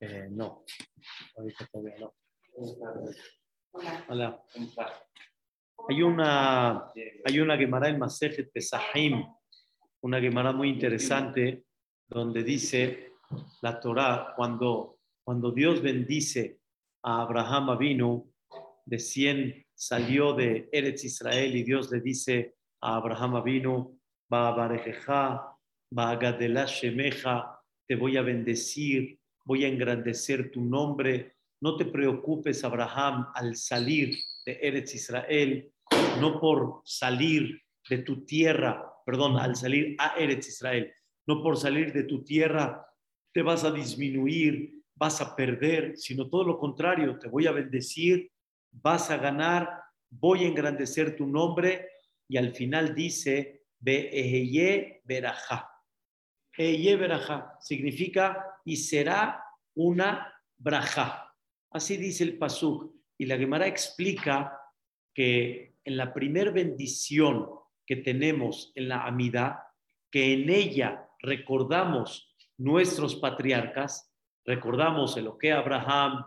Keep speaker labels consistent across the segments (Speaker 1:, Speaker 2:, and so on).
Speaker 1: Eh, no, ahorita todavía no. Hola. Hay una, hay una Gemara en Masejet Pesahim, una Gemara muy interesante, donde dice la Torah, cuando, cuando Dios bendice a Abraham Avinu, de 100 salió de Eretz Israel y Dios le dice a Abraham Avinu, va a Barejeja, va a Gadelah Shemeja, te voy a bendecir, voy a engrandecer tu nombre. No te preocupes, Abraham, al salir de Eretz Israel, no por salir de tu tierra, perdón, al salir a Eretz Israel, no por salir de tu tierra te vas a disminuir, vas a perder, sino todo lo contrario, te voy a bendecir, vas a ganar, voy a engrandecer tu nombre y al final dice, Be'eheye Berajá. Eheye Berajá significa y será una braja. Así dice el Pasuk. Y la Gemara explica que en la primer bendición que tenemos en la amida, que en ella recordamos nuestros patriarcas, recordamos el que Abraham,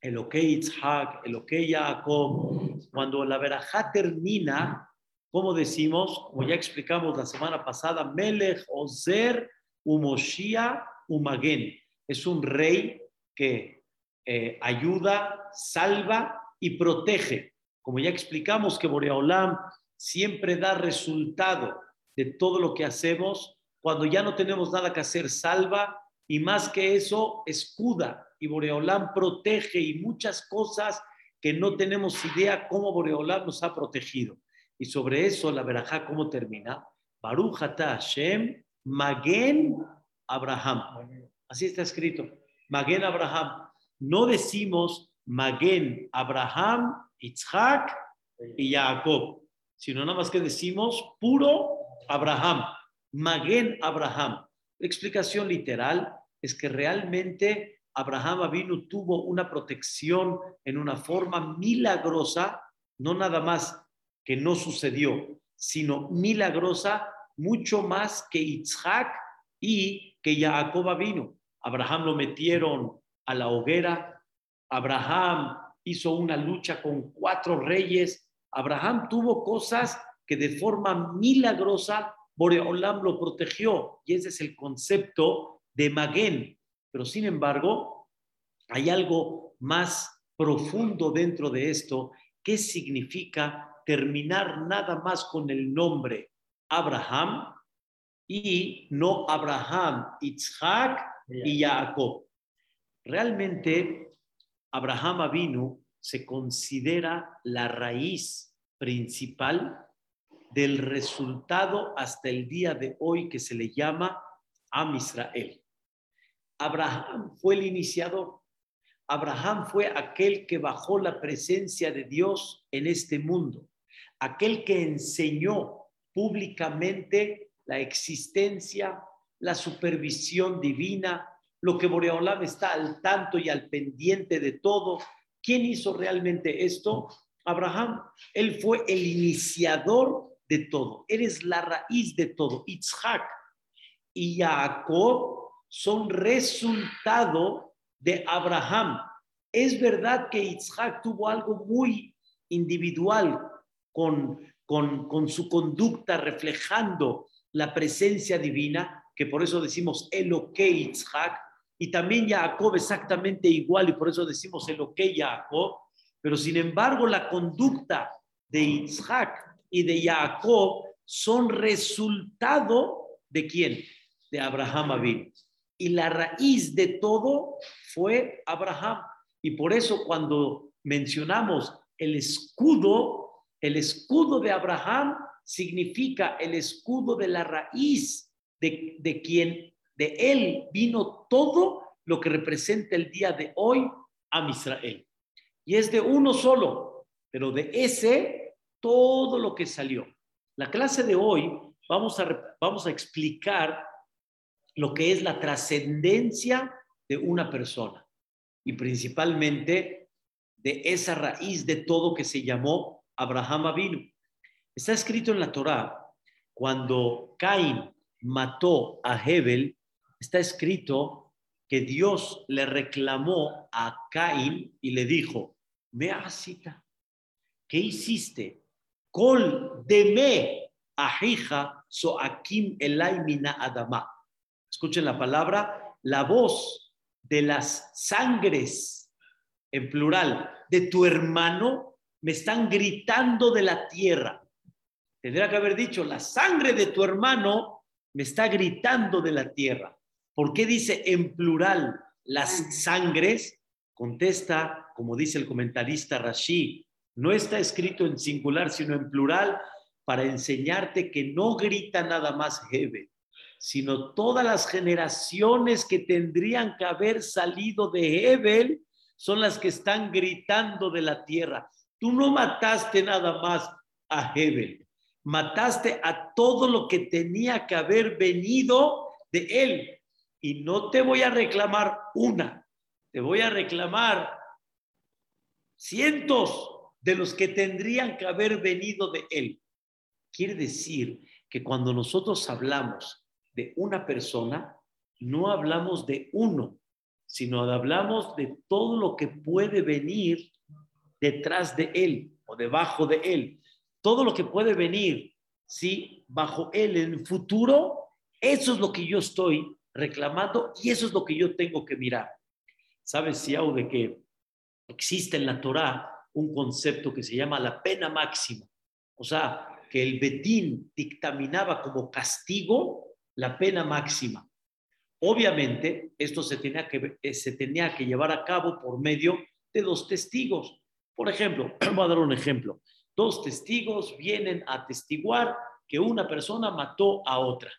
Speaker 1: el que Isaac, el que Jacob, cuando la verajá termina, como decimos, como ya explicamos la semana pasada, Melech Ozer Umoshia Umagen, es un rey que eh, ayuda, salva y protege. Como ya explicamos que Boreolam siempre da resultado de todo lo que hacemos, cuando ya no tenemos nada que hacer, salva y más que eso, escuda. Y Boreolam protege y muchas cosas que no tenemos idea cómo Boreolam nos ha protegido. Y sobre eso, la verajá, ¿cómo termina? Baruch Hashem, Magen Abraham. Así está escrito. Magen Abraham. No decimos Magen Abraham, Isaac y Jacob, sino nada más que decimos puro Abraham. Magen Abraham. La explicación literal es que realmente Abraham Avinu tuvo una protección en una forma milagrosa, no nada más que no sucedió, sino milagrosa, mucho más que Isaac y que Jacob vino. Abraham lo metieron a la hoguera, Abraham hizo una lucha con cuatro reyes, Abraham tuvo cosas que de forma milagrosa Boreolam lo protegió y ese es el concepto de Maguen. Pero sin embargo, hay algo más profundo dentro de esto. ¿Qué significa terminar nada más con el nombre Abraham y no Abraham, Isaac y Jacob? Realmente, Abraham Avinu se considera la raíz principal del resultado hasta el día de hoy que se le llama Am Israel. Abraham fue el iniciador. Abraham fue aquel que bajó la presencia de Dios en este mundo, aquel que enseñó públicamente la existencia, la supervisión divina, lo que Boreolam está al tanto y al pendiente de todo. ¿Quién hizo realmente esto? Abraham. Él fue el iniciador de todo, eres la raíz de todo. Isaac y Jacob son resultado de Abraham. Es verdad que Isaac tuvo algo muy individual con, con, con su conducta reflejando la presencia divina, que por eso decimos que Isaac, y también Jacob exactamente igual, y por eso decimos que Jacob, pero sin embargo la conducta de Isaac y de Jacob son resultado de quién? De Abraham Abin. Y la raíz de todo fue Abraham. Y por eso cuando mencionamos el escudo, el escudo de Abraham significa el escudo de la raíz de, de quien, de él vino todo lo que representa el día de hoy a Israel. Y es de uno solo, pero de ese todo lo que salió. La clase de hoy vamos a, vamos a explicar lo que es la trascendencia de una persona y principalmente de esa raíz de todo que se llamó Abraham Avinu. Está escrito en la Torá cuando Caín mató a Hebel, está escrito que Dios le reclamó a Caín y le dijo, me cita, ¿qué hiciste? Col deme ajija soakim elaimina adama. Escuchen la palabra, la voz de las sangres, en plural, de tu hermano, me están gritando de la tierra. Tendría que haber dicho, la sangre de tu hermano me está gritando de la tierra. ¿Por qué dice en plural las sangres? Contesta, como dice el comentarista Rashi, no está escrito en singular, sino en plural, para enseñarte que no grita nada más Hebe, sino todas las generaciones que tendrían que haber salido de Hebel son las que están gritando de la tierra. Tú no mataste nada más a Hebel, mataste a todo lo que tenía que haber venido de él. Y no te voy a reclamar una, te voy a reclamar cientos de los que tendrían que haber venido de él. Quiere decir que cuando nosotros hablamos de una persona, no hablamos de uno, sino hablamos de todo lo que puede venir detrás de él o debajo de él. Todo lo que puede venir, sí, bajo él en el futuro, eso es lo que yo estoy reclamando y eso es lo que yo tengo que mirar. ¿Sabes, Siau, de que existe en la Torah un concepto que se llama la pena máxima. O sea, que el Betín dictaminaba como castigo la pena máxima. Obviamente, esto se tenía que, eh, se tenía que llevar a cabo por medio de dos testigos. Por ejemplo, voy a dar un ejemplo. Dos testigos vienen a atestiguar que una persona mató a otra.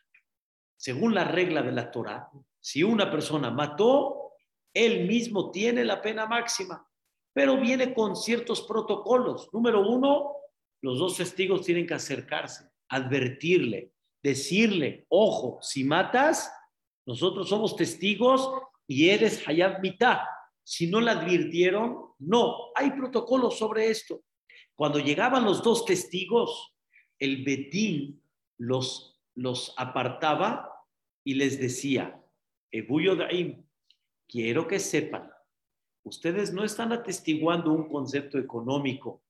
Speaker 1: Según la regla de la Torah, si una persona mató, él mismo tiene la pena máxima pero viene con ciertos protocolos. Número uno, los dos testigos tienen que acercarse, advertirle, decirle, ojo, si matas, nosotros somos testigos y eres Hayab Mitah. Si no le advirtieron, no, hay protocolos sobre esto. Cuando llegaban los dos testigos, el Betín los, los apartaba y les decía, Ebuyo Daim, quiero que sepan Ustedes no están atestiguando un concepto económico,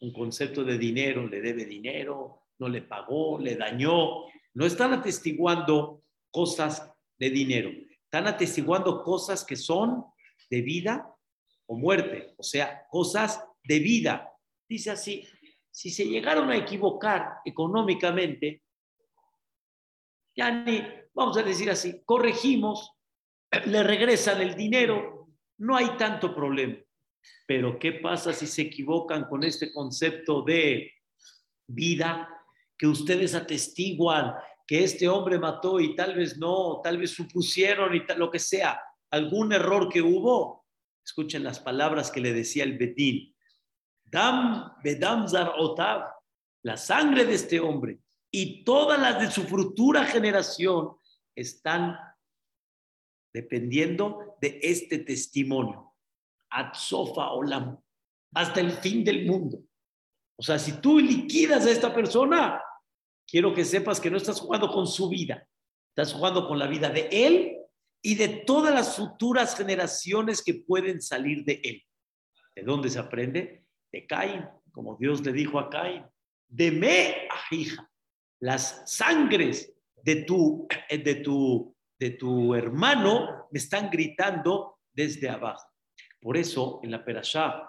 Speaker 1: un concepto de dinero, le debe dinero, no le pagó, le dañó. No están atestiguando cosas de dinero, están atestiguando cosas que son de vida o muerte, o sea, cosas de vida. Dice así, si se llegaron a equivocar económicamente, ya ni, vamos a decir así, corregimos, le regresan el dinero, no hay tanto problema. Pero ¿qué pasa si se equivocan con este concepto de vida que ustedes atestiguan que este hombre mató y tal vez no, tal vez supusieron y tal, lo que sea, algún error que hubo? Escuchen las palabras que le decía el Betín. Dam bedam la sangre de este hombre y todas las de su futura generación están dependiendo de este testimonio. Sofa Olam, hasta el fin del mundo. O sea, si tú liquidas a esta persona, quiero que sepas que no estás jugando con su vida, estás jugando con la vida de él y de todas las futuras generaciones que pueden salir de él. ¿De dónde se aprende? De Caín, como Dios le dijo a Caín, de me, hija, las sangres de tu, de tu de tu hermano me están gritando desde abajo. Por eso en la Perashá,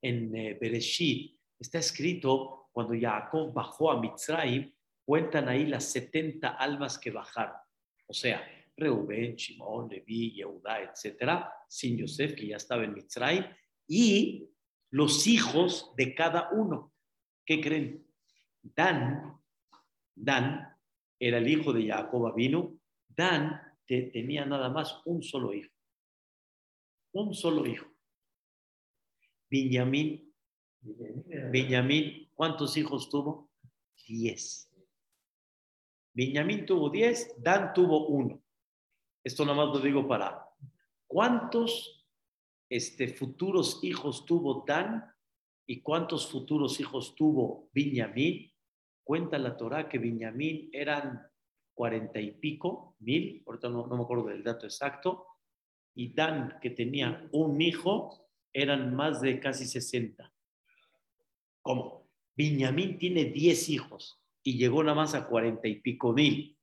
Speaker 1: en eh, Bereshit, está escrito cuando Jacob bajó a Mitzrayim, cuentan ahí las 70 almas que bajaron. O sea, Reuben, Shimon, Levi, Yehudá, etcétera, sin Yosef, que ya estaba en Mitzrayim, y los hijos de cada uno. ¿Qué creen? Dan, Dan era el hijo de Jacob vino Dan tenía nada más un solo hijo. Un solo hijo. Benjamín. Benjamín, ¿cuántos hijos tuvo? Diez. Benjamín tuvo diez, Dan tuvo uno. Esto nada más lo digo para. ¿Cuántos este, futuros hijos tuvo Dan y cuántos futuros hijos tuvo Benjamín? Cuenta la Torah que Benjamín eran cuarenta y pico mil, ahorita no, no me acuerdo del dato exacto, y Dan, que tenía un hijo, eran más de casi 60. ¿Cómo? Benjamín tiene 10 hijos y llegó nada más a cuarenta y pico mil.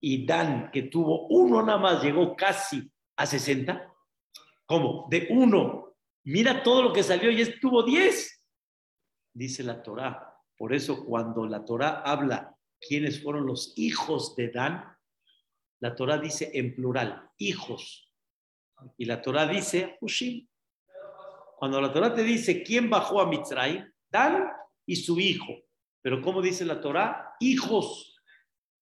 Speaker 1: Y Dan, que tuvo uno nada más, llegó casi a 60. ¿Cómo? De uno. Mira todo lo que salió y estuvo 10. Dice la Torá. Por eso cuando la Torá habla quiénes fueron los hijos de Dan, la Torá dice en plural, hijos. Y la Torá dice, Hushim. Cuando la Torá te dice quién bajó a Mitzray, Dan y su hijo. Pero ¿cómo dice la Torá? Hijos.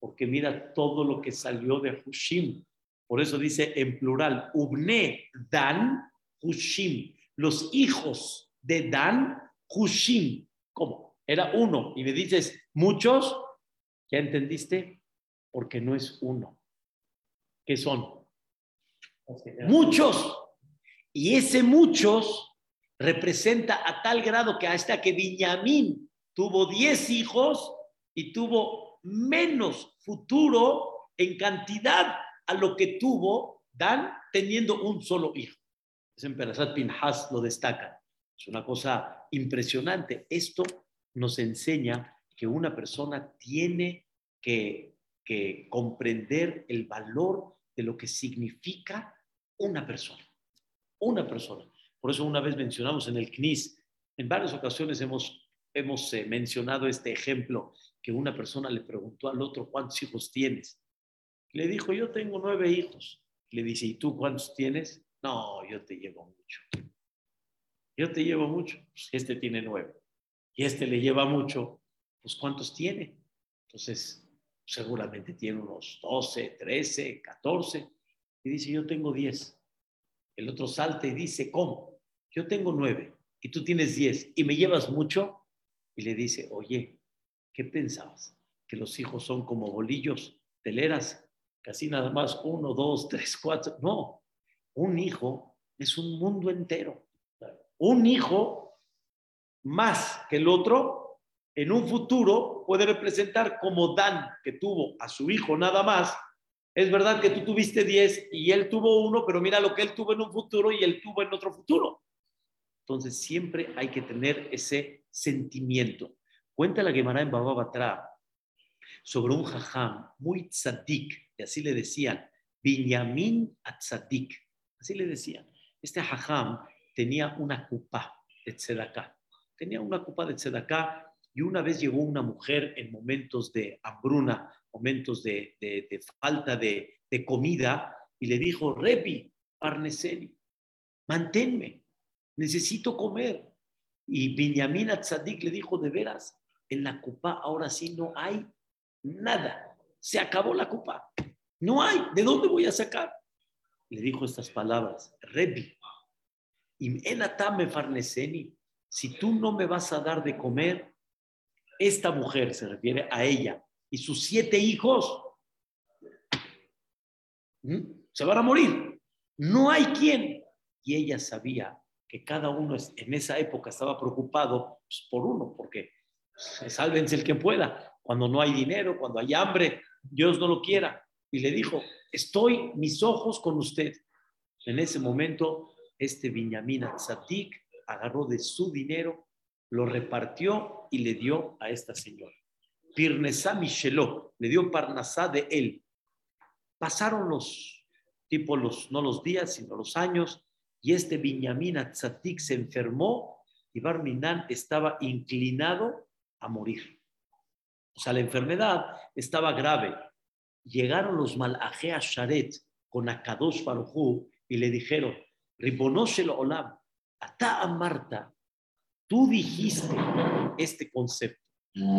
Speaker 1: Porque mira todo lo que salió de Hushim. Por eso dice en plural, Ubne Dan Hushim. Los hijos de Dan Hushim. ¿Cómo? Era uno. Y me dices, muchos. ¿Ya entendiste? Porque no es uno. ¿Qué son? Muchos. Y ese muchos representa a tal grado que hasta que Viñamín tuvo 10 hijos y tuvo menos futuro en cantidad a lo que tuvo Dan teniendo un solo hijo. Es en Perasat Pinhas lo destaca. Es una cosa impresionante. Esto nos enseña que una persona tiene que, que comprender el valor de lo que significa una persona. Una persona. Por eso una vez mencionamos en el CNIS, en varias ocasiones hemos, hemos eh, mencionado este ejemplo, que una persona le preguntó al otro, ¿cuántos hijos tienes? Le dijo, yo tengo nueve hijos. Le dice, ¿y tú cuántos tienes? No, yo te llevo mucho. Yo te llevo mucho. Pues este tiene nueve. Y este le lleva mucho. Pues ¿cuántos tiene? Entonces, seguramente tiene unos 12, 13, 14. Y dice, yo tengo 10. El otro salta y dice, ¿cómo? Yo tengo nueve y tú tienes 10 y me llevas mucho. Y le dice, oye, ¿qué pensabas? Que los hijos son como bolillos, teleras casi nada más uno, dos, tres, cuatro. No, un hijo es un mundo entero. Un hijo más que el otro, en un futuro puede representar como Dan, que tuvo a su hijo nada más. Es verdad que tú tuviste diez y él tuvo uno, pero mira lo que él tuvo en un futuro y él tuvo en otro futuro. Entonces siempre hay que tener ese sentimiento. Cuenta la Gemara en Baba Batra sobre un jajam muy tzadik, y así le decían, Binyamin Atzadik, así le decían. Este jajam tenía una cupa de tzedaká, tenía una cupa de tzedaká y una vez llegó una mujer en momentos de hambruna, momentos de, falta de, comida, y le dijo, Repi, Parneseni, manténme, necesito comer. Y Binyamin Atzadik le dijo, de veras, en la cupa ahora sí no hay nada. Se acabó la copa. No hay. ¿De dónde voy a sacar? Le dijo estas palabras, Rebi, me farneseni, si tú no me vas a dar de comer, esta mujer se refiere a ella y sus siete hijos se van a morir. No hay quien. Y ella sabía que cada uno en esa época estaba preocupado pues, por uno, porque sálvense el que pueda cuando no hay dinero, cuando hay hambre, Dios no lo quiera. Y le dijo, estoy mis ojos con usted. En ese momento, este Binyamin Tzadik agarró de su dinero, lo repartió y le dio a esta señora. Pirnesá Micheló, le dio Parnasá de él. Pasaron los, tipo los, no los días, sino los años, y este Binyamin Tzadik se enfermó y Barminan estaba inclinado a morir. O sea, la enfermedad estaba grave. Llegaron los Malajea Sharet con Akadosh Farujú y le dijeron, Ribonoshel Olam, Ata Marta, tú dijiste este concepto.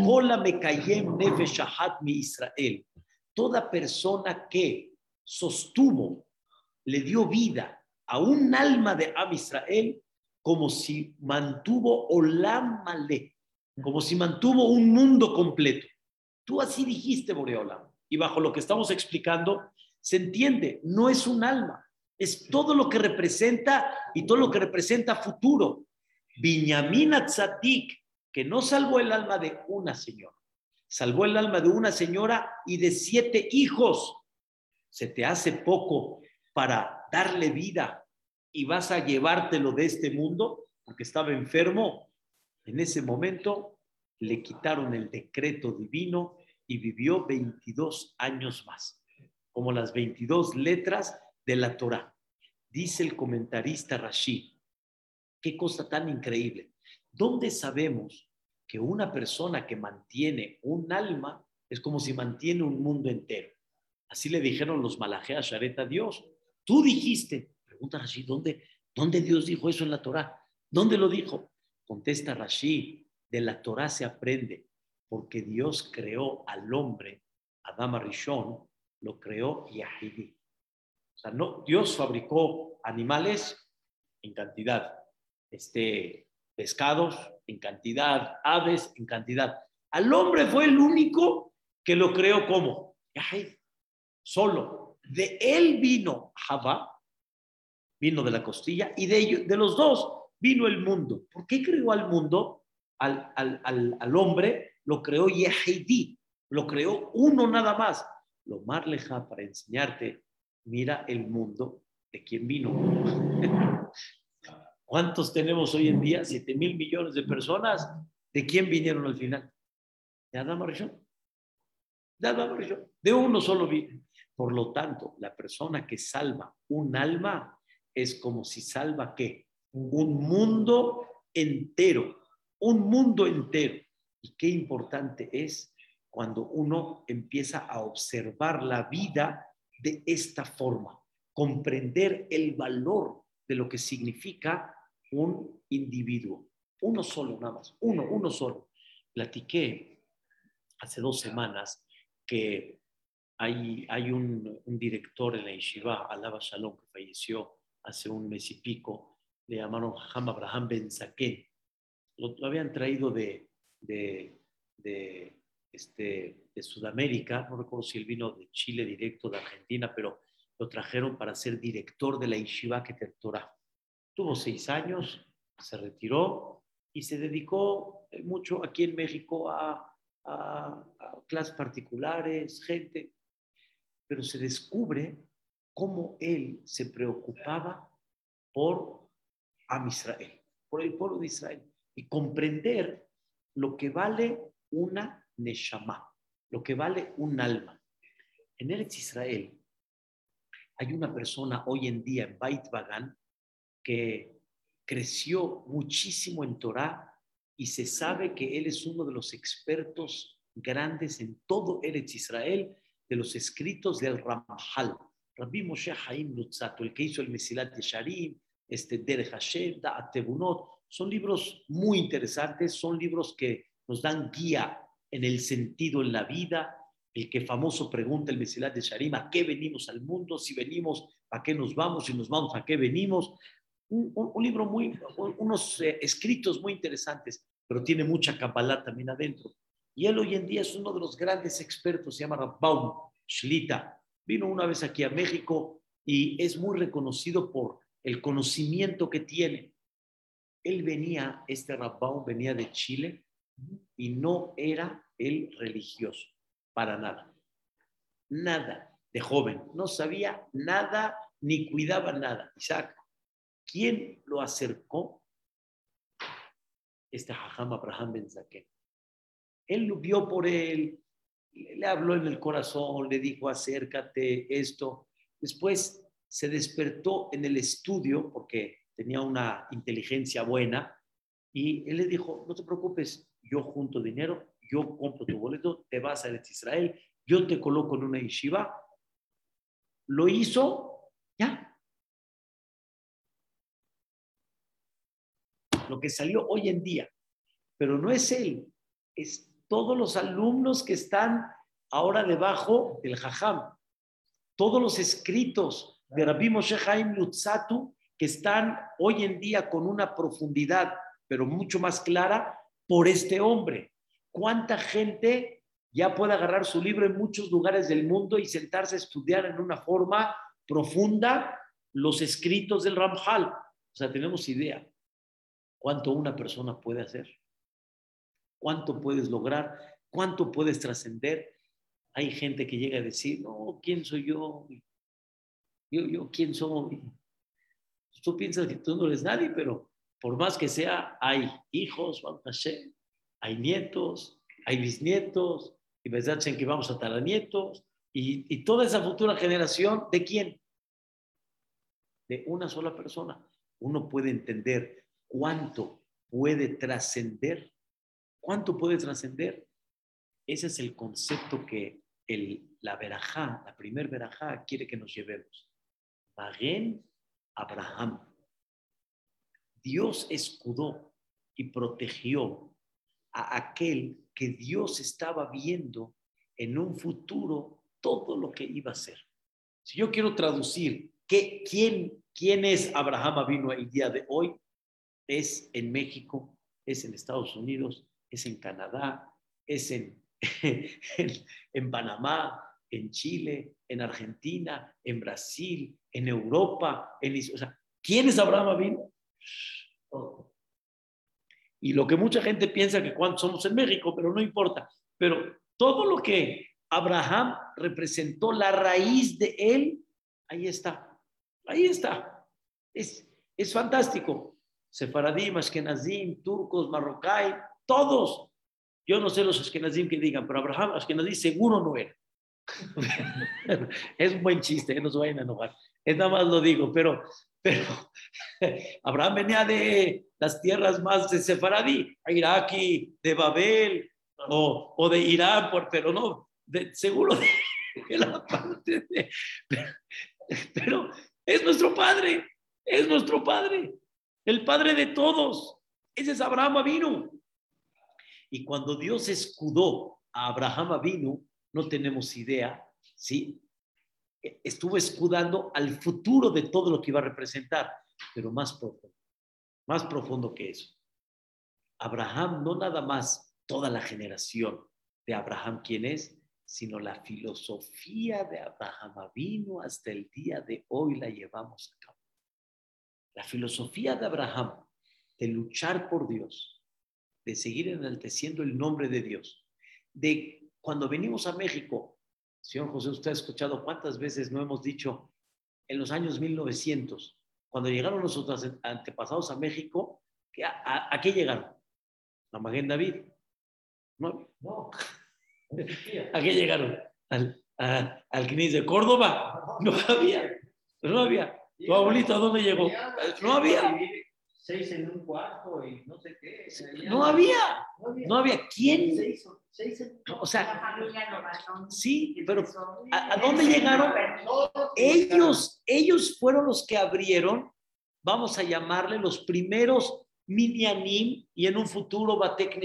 Speaker 1: Hola me nefeshahat mi Israel. Toda persona que sostuvo, le dio vida a un alma de Am Israel, como si mantuvo Olam como si mantuvo un mundo completo. Tú así dijiste, Boreola. Y bajo lo que estamos explicando, se entiende, no es un alma, es todo lo que representa y todo lo que representa futuro. Viñamina Tzadik, que no salvó el alma de una señora, salvó el alma de una señora y de siete hijos. Se te hace poco para darle vida y vas a llevártelo de este mundo porque estaba enfermo. En ese momento le quitaron el decreto divino y vivió 22 años más, como las 22 letras de la Torah. Dice el comentarista Rashid, qué cosa tan increíble. ¿Dónde sabemos que una persona que mantiene un alma es como si mantiene un mundo entero? Así le dijeron los malajeas a Sharet Dios. Tú dijiste, pregunta Rashid, ¿dónde, ¿dónde Dios dijo eso en la Torah? ¿Dónde lo dijo? Contesta Rashid, de la Torah se aprende, porque Dios creó al hombre, Adama Rishon, lo creó Yahidi. O sea, no, Dios fabricó animales en cantidad, este, pescados en cantidad, aves en cantidad. Al hombre fue el único que lo creó como Yahid, solo. De él vino Jabá, vino de la costilla, y de, ellos, de los dos vino el mundo. ¿Por qué creó al mundo? Al, al, al, hombre lo creó Yehidi, lo creó uno nada más. Lo más leja para enseñarte, mira el mundo de quién vino. ¿Cuántos tenemos hoy en día? Siete mil millones de personas. ¿De quién vinieron al final? De Adam De Adam De uno solo vino. Por lo tanto, la persona que salva un alma es como si salva qué? Un mundo entero. Un mundo entero. Y qué importante es cuando uno empieza a observar la vida de esta forma, comprender el valor de lo que significa un individuo, uno solo nada más, uno, uno solo. Platiqué hace dos semanas que hay, hay un, director en la Yeshiva, Alaba Shalom, que falleció hace un mes y pico, le llamaron Ham Abraham Ben Zaken. Lo, habían traído de, de, de, este, de Sudamérica, no recuerdo si él vino de Chile directo, de Argentina, pero lo trajeron para ser director de la Yeshiva que Torah. Tuvo seis años, se retiró y se dedicó eh, mucho aquí en México a, clases particulares, gente, pero se descubre cómo él se preocupaba por Am Israel, por el pueblo de Israel, y comprender lo que vale una neshama, lo que vale un alma. En Eretz Israel hay una persona hoy en día en Beit Bagan que creció muchísimo en Torah y se sabe que él es uno de los expertos grandes en todo Eretz Israel de los escritos del Ramahal. Rabbi Moshe Haim Lutzato, el que hizo el Mesilat Yesharim, este Derech Hashem, Da'at Tebunot, son libros muy interesantes, son libros que nos dan guía en el sentido en la vida. El que famoso pregunta el Mesilat de Sharim, ¿a qué venimos al mundo? Si venimos, ¿a qué nos vamos? Si nos vamos, ¿a qué venimos? un, libro muy, unos eh, escritos muy interesantes, pero tiene mucha Kabbalah también adentro. Y él hoy en día es uno de los grandes expertos, se llama Rabbaum Shlita. Vino una vez aquí a México y es muy reconocido por el conocimiento que tiene. Él venía, este Rabbaum venía de Chile y no era el religioso, para nada. Nada de joven, no sabía nada ni cuidaba nada. Isaac, ¿Quién lo acercó? Este Jajam Abraham Ben Él lo vio por él, le habló en el corazón, le dijo acércate, esto. Después se despertó en el estudio porque tenía una inteligencia buena y él le dijo, no te preocupes, yo junto dinero, yo compro tu boleto, te vas a Israel, yo te coloco en una yeshiva. Lo hizo, ya, lo que salió hoy en día. Pero no es él, es todos los alumnos que están ahora debajo del Jajam, todos los escritos de Rabbi Moshe Haim Lutzatu que están hoy en día con una profundidad, pero mucho más clara, por este hombre. ¿Cuánta gente ya puede agarrar su libro en muchos lugares del mundo y sentarse a estudiar en una forma profunda los escritos del Ramjal? O sea, tenemos idea cuánto una persona puede hacer, cuánto puedes lograr, ¿Cuánto puedes trascender? Hay gente que llega a decir, no, ¿quién soy yo? Yo, yo, ¿quién soy? Tú piensas que tú no eres nadie, pero por más que sea, hay hijos, hay nietos, hay bisnietos, y verdad que vamos a tener nietos, y, y toda esa futura generación, ¿de quién? De una sola persona. Uno puede entender cuánto puede trascender, cuánto puede trascender ese es el concepto que el, la verajá, la primer verajá, quiere que nos llevemos. Magen Abraham. Dios escudó y protegió a aquel que Dios estaba viendo en un futuro todo lo que iba a ser. Si yo quiero traducir ¿qué, quién, quién es Abraham vino el día de hoy, es en México, es en Estados Unidos, es en Canadá, es en en, Panamá, en Chile, en Argentina, en Brasil, en Europa, en o sea, ¿quién es Abraham vino? Y lo que mucha gente piensa que cuando somos en México, pero no importa. Pero todo lo que Abraham representó, la raíz de él, ahí está. Ahí está. Es, es fantástico. Sefaradim, Ashkenazim, turcos, marroquíes, todos yo no sé los Ashkenazim que digan, pero Abraham Ashkenazim seguro no era. es un buen chiste, no se vayan a enojar. Es nada más lo digo, pero, pero Abraham venía de las tierras más de Sefaradí, de Babel o, o de Irán, por, pero no, de, seguro de, la parte de. Pero, pero es nuestro padre, es nuestro padre, el padre de todos. Ese es Abraham vino. Y cuando Dios escudó a Abraham vino, no tenemos idea, ¿sí? Estuvo escudando al futuro de todo lo que iba a representar, pero más profundo, más profundo que eso. Abraham no nada más toda la generación de Abraham quién es, sino la filosofía de Abraham vino hasta el día de hoy la llevamos a cabo. La filosofía de Abraham de luchar por Dios, de seguir enalteciendo el nombre de Dios. De cuando venimos a México, señor José, usted ha escuchado cuántas veces no hemos dicho en los años 1900, cuando llegaron nuestros antepasados a México, a, qué llegaron? A Magén David. No, no. ¿A qué llegaron? Al, al de Córdoba. No había. No había. ¿Tu abuelito a dónde llegó? No había
Speaker 2: seis en un cuarto y no sé qué.
Speaker 1: No había, no había. ¿Quién? o sea, sí, pero ¿a, dónde llegaron? Ellos, ellos fueron los que abrieron, vamos a llamarle los primeros Minyanim y en un futuro Batek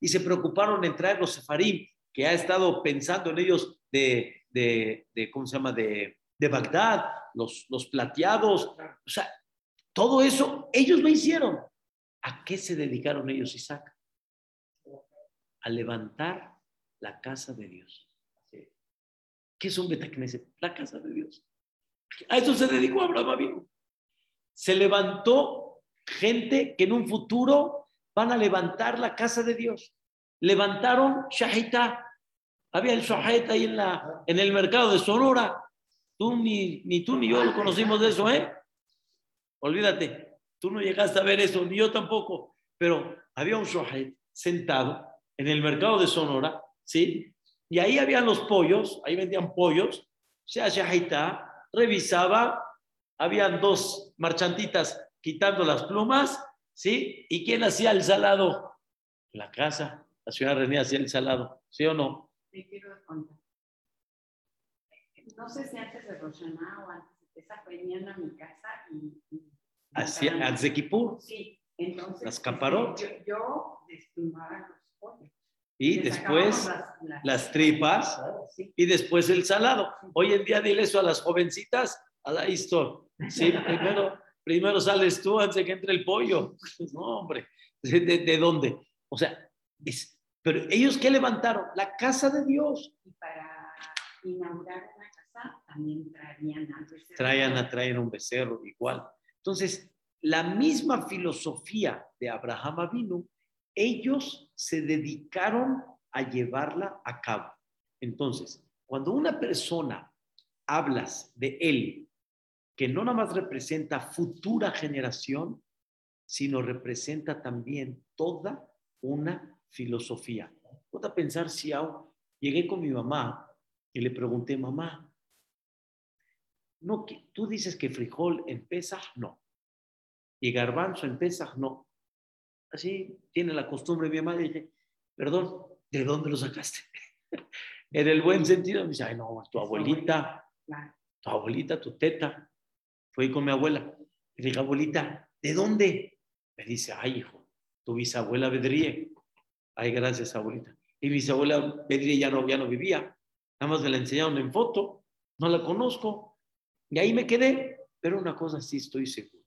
Speaker 1: y se preocuparon en traer los Sefarim, que ha estado pensando en ellos de, de, de ¿cómo se llama? De, de Bagdad, los, los plateados. O sea, todo eso ellos lo hicieron. ¿A qué se dedicaron ellos, Isaac? A levantar la casa de Dios. ¿Qué es un Betacneset? La casa de Dios. A eso se dedicó Abraham vino. Se levantó gente que en un futuro van a levantar la casa de Dios. Levantaron Shahita. Había el Shahita ahí en, la, en el mercado de Sonora. Tú ni, ni tú ni yo lo conocimos de eso, ¿eh? Olvídate, tú no llegaste a ver eso, ni yo tampoco, pero había un shohet sentado en el mercado de Sonora, ¿sí? Y ahí habían los pollos, ahí vendían pollos, se hacía revisaba, habían dos marchantitas quitando las plumas, ¿sí? ¿Y quién hacía el salado? La casa, la señora René hacía el salado, ¿sí o no?
Speaker 3: Sí, quiero contar. No sé si antes de Roshaná o antes esas venían a mi casa y...
Speaker 1: ¿Hacia, ¿Antes de Kipur?
Speaker 3: Sí, entonces...
Speaker 1: ¿Las caparó?
Speaker 3: Yo, yo desplumaba los pollos.
Speaker 1: Y después las, tripas y después el salado. Hoy en día dile eso a las jovencitas, a la historia. Sí, primero, primero sales tú antes de que entre el pollo. No, hombre, ¿de, de dónde? O sea, es, pero ellos qué levantaron? La casa de Dios.
Speaker 3: Y para inaugurar también traían
Speaker 1: Traían a traer un becerro igual. Entonces, la misma filosofía de Abraham vino, ellos se dedicaron a llevarla a cabo. Entonces, cuando una persona hablas de él, que no nada más representa futura generación, sino representa también toda una filosofía. Puedo pensar si llegué con mi mamá y le pregunté, mamá, no, tú dices que frijol en Pesaj, no. Y garbanzo en Pesaj, no. Así tiene la costumbre mi mamá. Dije, perdón, ¿de dónde lo sacaste? en el buen sentido, me dice, ay, no, tu abuelita, tu abuelita, tu teta. Fui con mi abuela. Le dije, abuelita, ¿de dónde? Me dice, ay, hijo, tu bisabuela Bedríe. Ay, gracias, abuelita. Y mi bisabuela Bedríe ya no, ya no vivía. Nada más me la enseñaron en foto. No la conozco. Y ahí me quedé. Pero una cosa sí estoy seguro.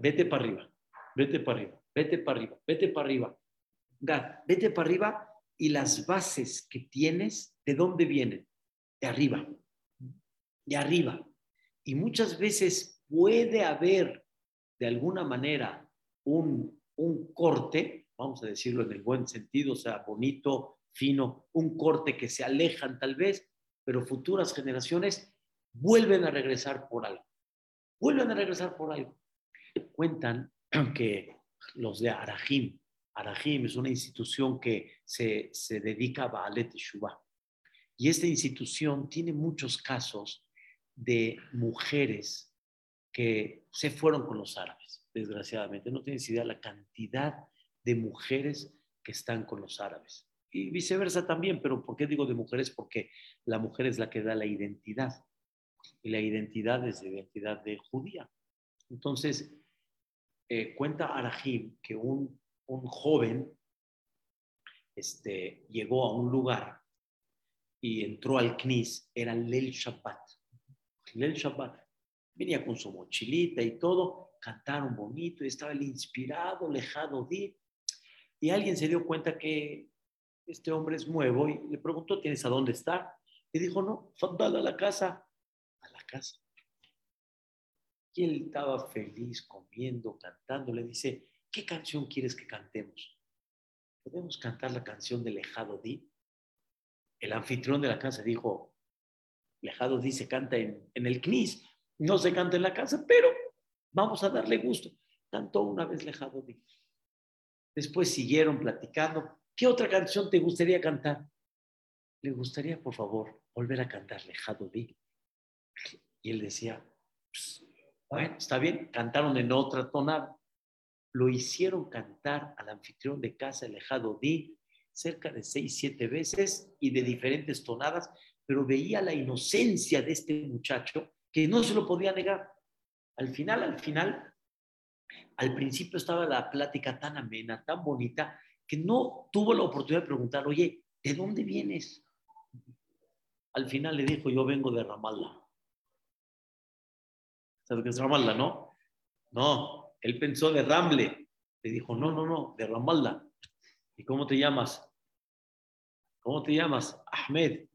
Speaker 1: Vete para arriba, vete para arriba, vete para arriba, vete para arriba. Gad, vete para arriba y las bases que tienes, ¿de dónde vienen? De arriba, de arriba. Y muchas veces puede haber, de alguna manera, un, un corte, vamos a decirlo en el buen sentido, o sea, bonito, fino, un corte que se alejan tal vez, pero futuras generaciones vuelven a regresar por algo. Vuelven a regresar por algo. Cuentan que los de Arahim, Arahim es una institución que se, se dedica a Baalet Shubá. Y esta institución tiene muchos casos de mujeres que se fueron con los árabes, desgraciadamente. No tienes idea la cantidad de mujeres que están con los árabes. Y viceversa también, pero ¿por qué digo de mujeres? Porque la mujer es la que da la identidad. Y la identidad es la identidad de judía. Entonces, eh, cuenta Arahim que un, un joven este, llegó a un lugar y entró al Knis, era Lel Shabbat. Lel Shabbat. Venía con su mochilita y todo, cantaron bonito y estaba el inspirado, lejado de. Y alguien se dio cuenta que este hombre es nuevo y le preguntó, ¿tienes a dónde estar? Y dijo, no, dale a la casa. Casa. Y él estaba feliz comiendo, cantando. Le dice, ¿qué canción quieres que cantemos? ¿Podemos cantar la canción de Lejado Di? El anfitrión de la casa dijo, Lejado Di se canta en, en el CNIS, no se canta en la casa, pero vamos a darle gusto. Cantó una vez Lejado Di. Después siguieron platicando. ¿Qué otra canción te gustaría cantar? Le gustaría, por favor, volver a cantar Lejado Di. Y él decía, pues, está bien, cantaron en otra tonada. Lo hicieron cantar al anfitrión de casa, Lejado Di, cerca de seis, siete veces y de diferentes tonadas, pero veía la inocencia de este muchacho que no se lo podía negar. Al final, al final, al principio estaba la plática tan amena, tan bonita, que no tuvo la oportunidad de preguntar, oye, ¿de dónde vienes? Al final le dijo, yo vengo de Ramallah. ¿Sabes qué es Ramallah, no? No, él pensó de Ramle. Le dijo, no, no, no, de Ramallah. ¿Y cómo te llamas? ¿Cómo te llamas? Ahmed.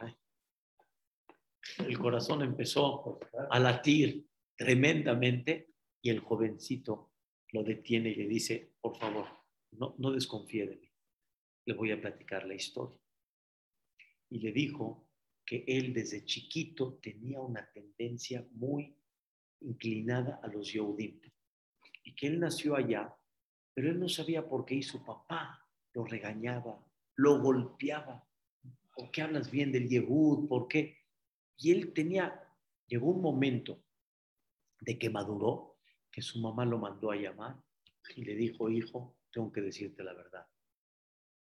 Speaker 1: Ah. El corazón empezó a latir tremendamente y el jovencito lo detiene y le dice, por favor, no, no desconfíe de mí. Le voy a platicar la historia. Y le dijo que él desde chiquito tenía una tendencia muy inclinada a los Yehudim y que él nació allá, pero él no sabía por qué y su papá lo regañaba, lo golpeaba. ¿Por qué hablas bien del Yehud? ¿Por qué? Y él tenía, llegó un momento de que maduró, que su mamá lo mandó a llamar y le dijo, hijo, tengo que decirte la verdad.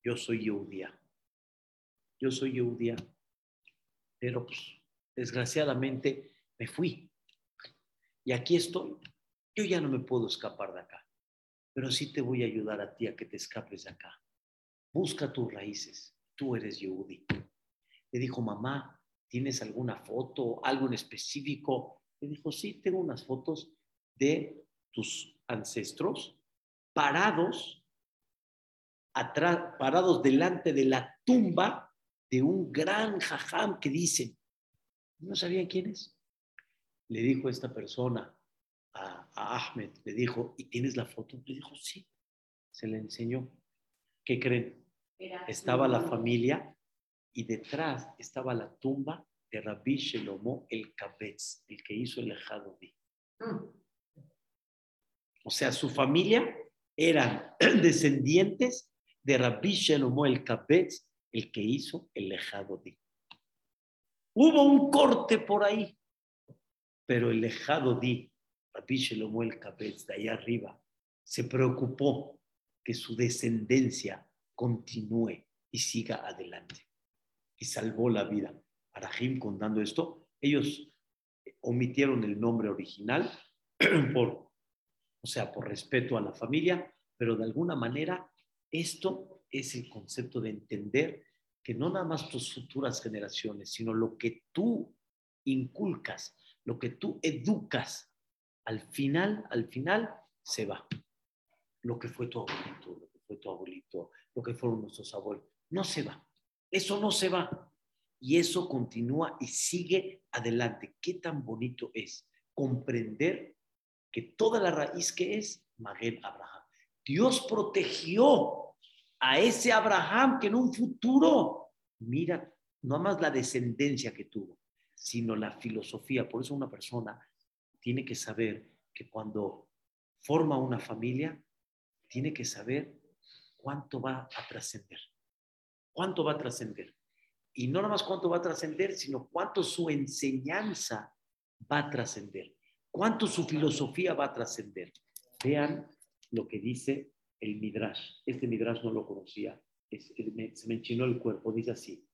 Speaker 1: Yo soy Yehudía. Yo soy Yehudía. Pero pues, desgraciadamente me fui. Y aquí estoy. Yo ya no me puedo escapar de acá. Pero sí te voy a ayudar a ti a que te escapes de acá. Busca tus raíces. Tú eres Yehudi. Le dijo, mamá, ¿tienes alguna foto, algo en específico? Le dijo, sí, tengo unas fotos de tus ancestros parados, atrás, parados delante de la tumba de un gran jajam que dice, ¿no sabían quién es? Le dijo esta persona a, a Ahmed, le dijo, ¿y tienes la foto? Le dijo, sí, se le enseñó. ¿Qué ¿Qué creen?
Speaker 3: Era
Speaker 1: Estaba la familia y detrás estaba la tumba de Rabbi Shelomo el Kabetz, el que hizo el Ejadodí. O sea, su familia eran descendientes de Rabbi Shelomo el Kabetz, el que hizo el Ejadodí. Hubo un corte por ahí, pero el Ejadodí, Rabbi Shelomo el Kabetz, de allá arriba, se preocupó que su descendencia continúe y siga adelante. Y salvó la vida. Arahim contando esto, ellos omitieron el nombre original por, o sea, por respeto a la familia, pero de alguna manera esto es el concepto de entender que no nada más tus futuras generaciones, sino lo que tú inculcas, lo que tú educas, al final, al final se va. Lo que fue tu abuelito, lo que fue tu abuelito, lo que fueron nuestros abuelos, no se va. Eso no se va. Y eso continúa y sigue adelante. Qué tan bonito es comprender que toda la raíz que es Maguen Abraham. Dios protegió a ese Abraham que en un futuro, mira, no más la descendencia que tuvo, sino la filosofía. Por eso una persona tiene que saber que cuando forma una familia, tiene que saber cuánto va a trascender. ¿Cuánto va a trascender? Y no nada más cuánto va a trascender, sino cuánto su enseñanza va a trascender, cuánto su filosofía va a trascender. Vean lo que dice el Midrash. Este Midrash no lo conocía, es- me- se me enchinó el cuerpo, dice así.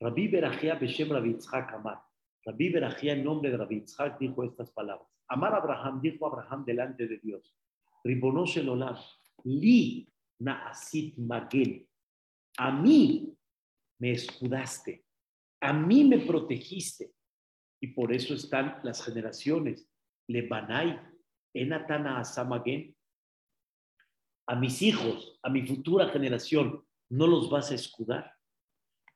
Speaker 1: Rabbi Berajía Beshem Rabbi Amar. Rabbi Berajía, en nombre de Rabbi dijo estas palabras. Amar Abraham, dijo Abraham delante de Dios. Ribono Shel Olam, li naasit magen. A mí me escudaste, a mí me protegiste. Y por eso están las generaciones. Lebanai, Enatana Asamagen. A mis hijos, a mi futura generación, ¿no los vas a escudar?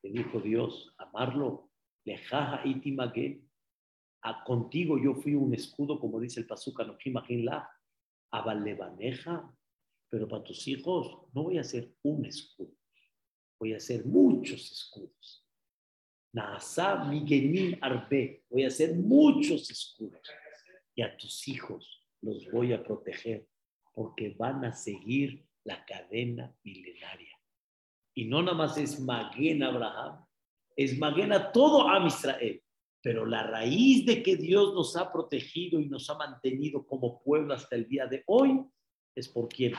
Speaker 1: Le dijo Dios, amarlo. Lejaja itimagen. A contigo yo fui un escudo, como dice el Pazuca, no la Abalebaneja. Pero para tus hijos no voy a hacer un escudo voy a hacer muchos escudos. Naasa Migenim Arbe, voy a hacer muchos escudos. Y a tus hijos los voy a proteger porque van a seguir la cadena milenaria. Y no nada más es Maguen Abraham, es Maguen a todo Am Israel. Pero la raíz de que Dios nos ha protegido y nos ha mantenido como pueblo hasta el día de hoy es por quién?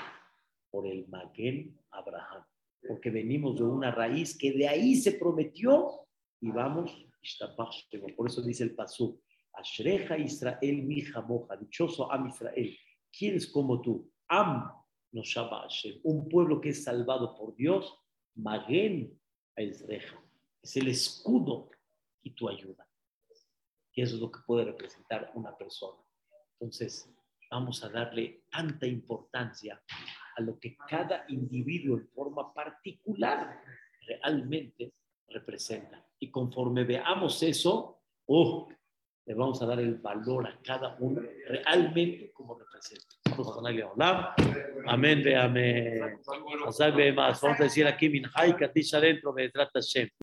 Speaker 1: Por el Maguen Abraham porque venimos de una raíz que de ahí se prometió y vamos, por eso dice el Pasú, Ashreja Israel mi jamoja, dichoso Am Israel, ¿quién es como tú? Am nos llama un pueblo que es salvado por Dios, Magen a Israel, es el escudo y tu ayuda. Y eso es lo que puede representar una persona. Entonces, vamos a darle tanta importancia a lo que cada individuo en forma particular realmente representa. Y conforme veamos eso, oh, le vamos a dar el valor a cada uno realmente como representa. Amén, ve amén. Vamos a decir aquí, Min Hay, Kadisha dentro, me trata Shem.